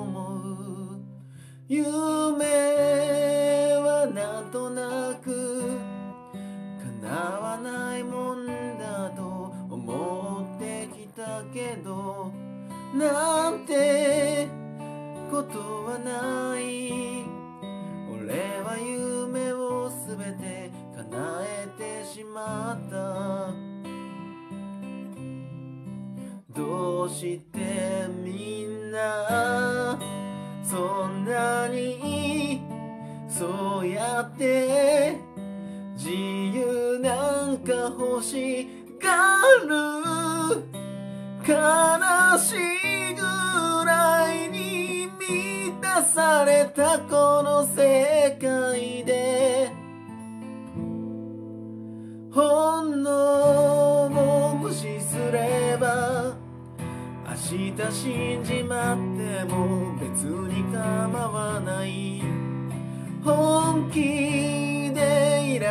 思う夢はなんとなく叶わないもんだと思ってきたけどなんてことはない。俺は夢をすべて叶えてしまった。どうしてそうやって自由なんか欲しがる悲しいぐらいに満たされたこの世界で。本能も無視すれば明日死んじまっても別に構わない。本気でいら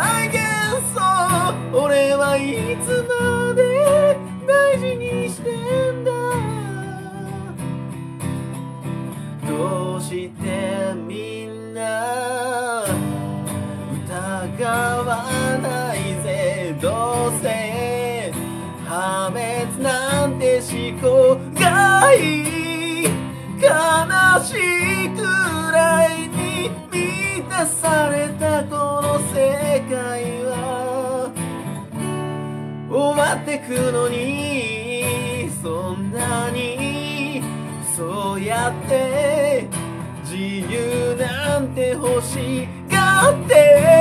ょうもない幻想俺はいつまで大事にしてんだ。どうしてみんな疑わないぜ。どうせ破滅なんて思考てくのにそんなにそうやって自由なんて欲しがって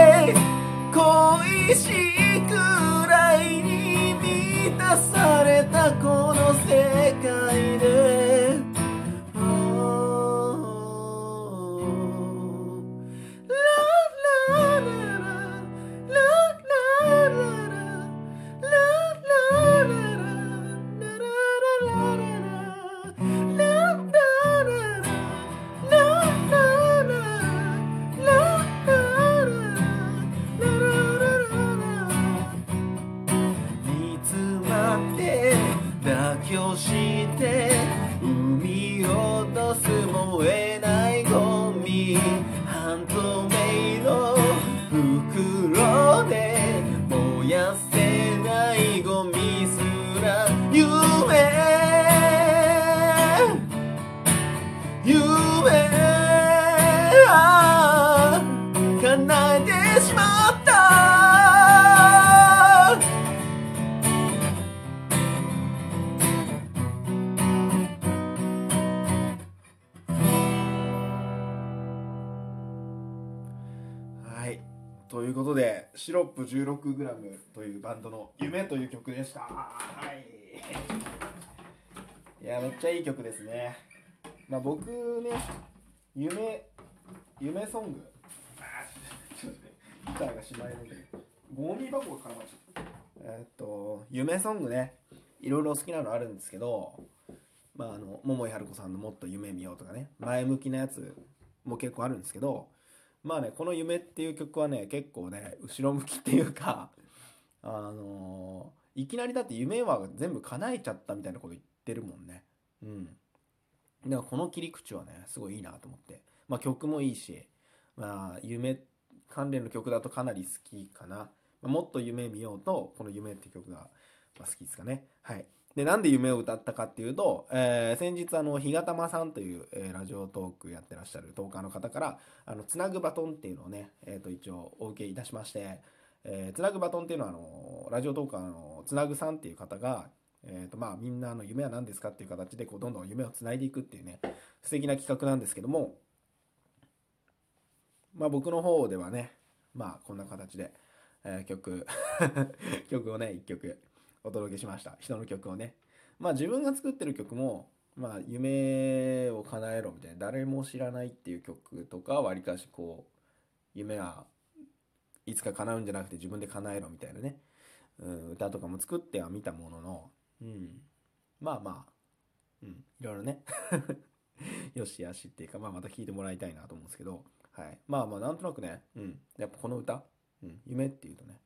ということでシロップ 16g というバンドの「夢」という曲でした。はい。いやめっちゃいい曲ですね。まあ僕ね夢夢ソング。ちょっとねギターがしまえるんでゴミ箱が絡まっちゃった。えーっと夢ソングね。いろいろ好きなのあるんですけどまああの桃井春子さんの「もっと夢見よう」とかね。前向きなやつも結構あるんですけどまあねこの「夢」っていう曲はね結構ね後ろ向きっていうかあのいきなりだって夢は全部叶えちゃったみたいなこと言ってるもんね。うん。だからこの切り口はねすごいいいなと思って。まあ曲もいいしまあ夢関連の曲だとかなり好きかな、まあもっと夢見ようとこの「夢」って曲が好きですかね。はい。でなんで夢を歌ったかっていうと、えー先日あの日がたまさんという、えーラジオトークやってらっしゃるトーカーの方からあのつなぐバトンっていうのをね、えー、と一応お受けいたしまして、えーつなぐバトンっていうのはあのラジオトーカーのつなぐさんっていう方が、えーとまあ、みんなの夢は何ですかっていう形でこうどんどん夢をつないでいくっていうね素敵な企画なんですけどもまあ僕の方ではね、まあこんな形で、えー、曲 曲をね、一曲お届けしました。人の曲をね。まあ自分が作ってる曲も、まあ夢を叶えろみたいな、誰も知らないっていう曲とか、わりかしこう、夢はいつか叶うんじゃなくて自分で叶えろみたいなね、うん、歌とかも作ってはみたものの、うん、まあまあ、うん、いろいろね よしあしっていうか、まあまた聴いてもらいたいなと思うんですけど、はい。まあまあなんとなくね、うん、やっぱこの歌、うん、夢っていうとね、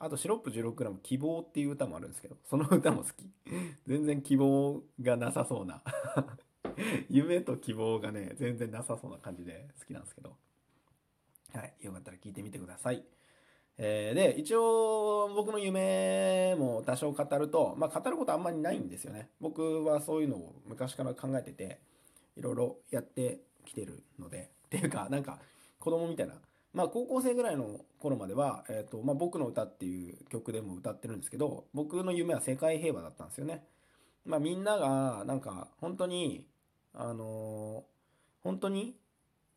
あと、シロップ 16g 希望っていう歌もあるんですけど、その歌も好き。全然希望がなさそうな 夢と希望がね、全然なさそうな感じで好きなんですけど。はい。よかったら聞いてみてください。えー、で、一応僕の夢も多少語ると、まあ語ることあんまりないんですよね。僕はそういうのを昔から考えてて、いろいろやってきてるので、っていうか、なんか子供みたいなまあ、高校生ぐらいの頃までは、えーとまあ、僕の歌っていう曲でも歌ってるんですけど僕の夢は世界平和だったんですよね。まあ、みんながなんか本当にあのー、本当に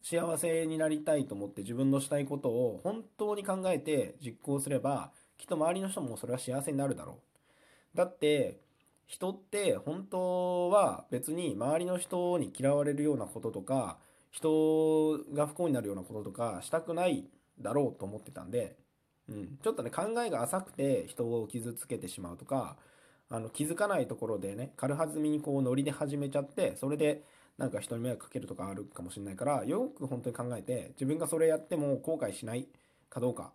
幸せになりたいと思って自分のしたいことを本当に考えて実行すればきっと周りの人もそれは幸せになるだろう。だって人って本当は別に周りの人に嫌われるようなこととか人が不幸になるようなこととかしたくないだろうと思ってたんで、うん、ちょっとね考えが浅くて人を傷つけてしまうとかあの気づかないところでね軽はずみにこうノリで始めちゃってそれでなんか人に迷惑かけるとかあるかもしれないからよく本当に考えて自分がそれやっても後悔しないかどうか、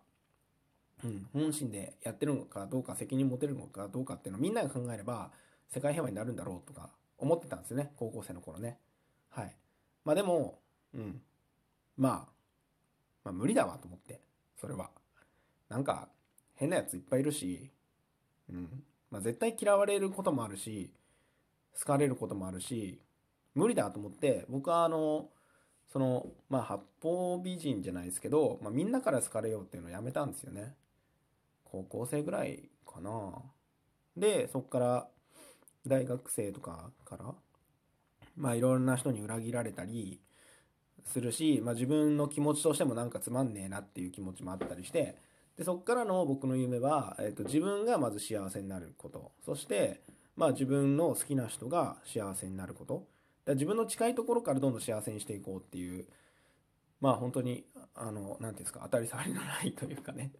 うん、本心でやってるのかどうか責任持てるのかどうかっていうのをみんなが考えれば世界平和になるんだろうとか思ってたんですよね高校生の頃ね。はい。まあでもうん。まあ、まあ無理だわと思って、それは。なんか、変なやついっぱいいるし、うん。まあ絶対嫌われることもあるし、好かれることもあるし、無理だと思って、僕はあの、その、まあ八方美人じゃないですけど、まあみんなから好かれようっていうのをやめたんですよね。高校生ぐらいかな。で、そっから大学生とかから、まあいろんな人に裏切られたり、するし、まあ、自分の気持ちとしてもなんかつまんねえなっていう気持ちもあったりしてでそっからの僕の夢は、えーと、自分がまず幸せになること。そして、まあ、自分の好きな人が幸せになること。だ自分の近いところからどんどん幸せにしていこうっていうまあ本当にあの何て言うんですか当たり障りのないというかね。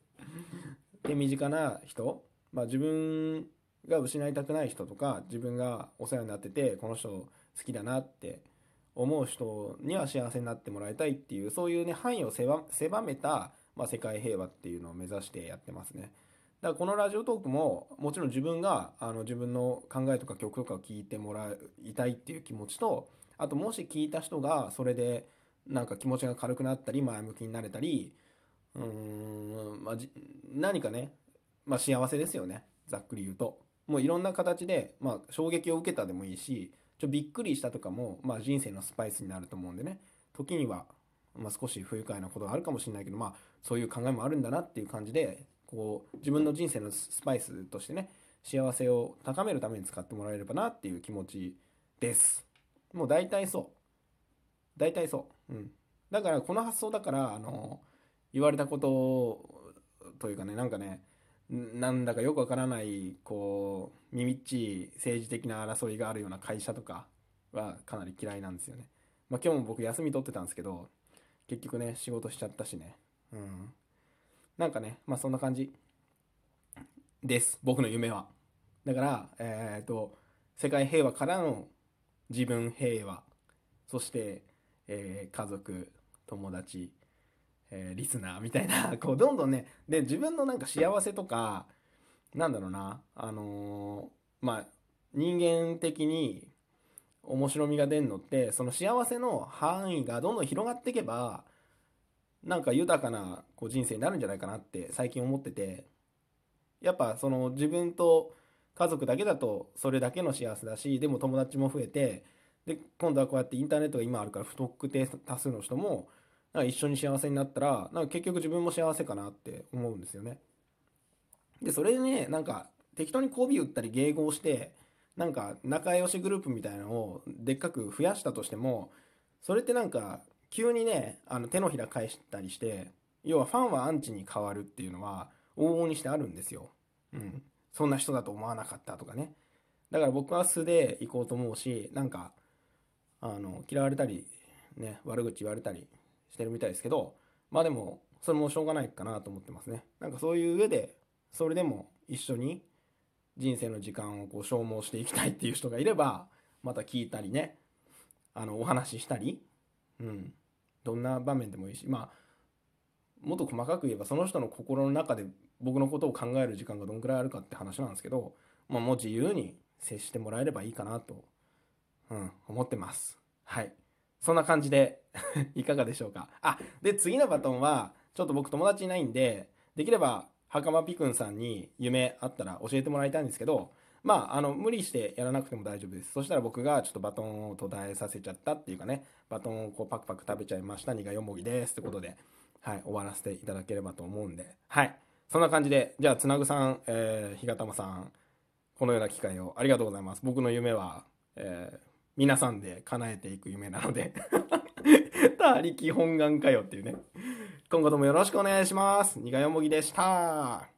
で身近な人、まあ、自分が失いたくない人とか自分がお世話になっててこの人好きだなって思う人には幸せになってもらいたいっていうそういうね範囲を狭めた、まあ、世界平和っていうのを目指してやってますね。だからこのラジオトークももちろん自分があの自分の考えとか曲とかを聞いてもらいたいっていう気持ちとあともし聞いた人がそれでなんか気持ちが軽くなったり前向きになれたりうーん、まあ、何かね、まあ、幸せですよね。ざっくり言うと。もういろんな形で、まあ、衝撃を受けたでもいいしちょびっくりしたとかも、まあ、人生のスパイスになると思うんでね。時には、まあ、少し不愉快なことがあるかもしれないけど、まあ、そういう考えもあるんだなっていう感じでこう自分の人生のスパイスとしてね幸せを高めるために使ってもらえればなっていう気持ちです。もう大体そう。大体そう。うん。だからこの発想だからあの言われたことというかねなんかねなんだかよくわからないこうみみっちい政治的な争いがあるような会社とかはかなり嫌いなんですよね。まあ、今日も僕休み取ってたんですけど結局ね仕事しちゃったしね。うん。なんかねまあそんな感じです僕の夢は。だからえっ、ー、と世界平和からの自分平和。そして、えー、家族友達えー、リスナーみたいな、こう、どんどんね、で、自分のなんか幸せとか、なんだろうな、あのー、まあ、人間的に面白みが出るのって、その幸せの範囲がどんどん広がっていけば、なんか豊かなこう人生になるんじゃないかなって最近思ってて、やっぱその自分と家族だけだとそれだけの幸せだし、でも友達も増えて、で、今度はこうやってインターネットが今あるから不特定多数の人もなんか一緒に幸せになったら、なんか結局自分も幸せかなって思うんですよね。で、それでね、なんか適当に媚び打ったり迎合して、なんか仲良しグループみたいなのをでっかく増やしたとしても、それってなんか急にね、あの手のひら返したりして、要はファンはアンチに変わるっていうのは往々にしてあるんですよ。うん。そんな人だと思わなかったとかね。だから僕は素で行こうと思うし、なんか、あの、嫌われたり、ね、悪口言われたりしてるみたいですけど、まあでも、それもしょうがないかなと思ってますね。なんかそういう上で、それでも一緒に人生の時間をこう消耗していきたいっていう人がいれば、また聞いたりね、あの、お話ししたり、うん。どんな場面でもいいし、まあ、もっと細かく言えばその人の心の中で僕のことを考える時間がどんくらいあるかって話なんですけど、まあ、もう自由に接してもらえればいいかなと、うん、思ってます。はい。そんな感じで いかがでしょうか？あ、で、次のバトンは、ちょっと僕友達いないんで、できれば、袴ピくんさんに夢あったら教えてもらいたいんですけど、まあ、あの、無理してやらなくても大丈夫です。そしたら僕がちょっとバトンを途絶えさせちゃったっていうかね、バトンをこうパクパク食べちゃいました。苦よもぎです。ってことで、はい、終わらせていただければと思うんで、はい。そんな感じで、じゃあ、つなぐさん、えー、ひがたまさん、このような機会をありがとうございます。僕の夢は、えー、皆さんで叶えていく夢なので、他力本願かよっていうね。今後ともよろしくお願いします。にがよもぎでした。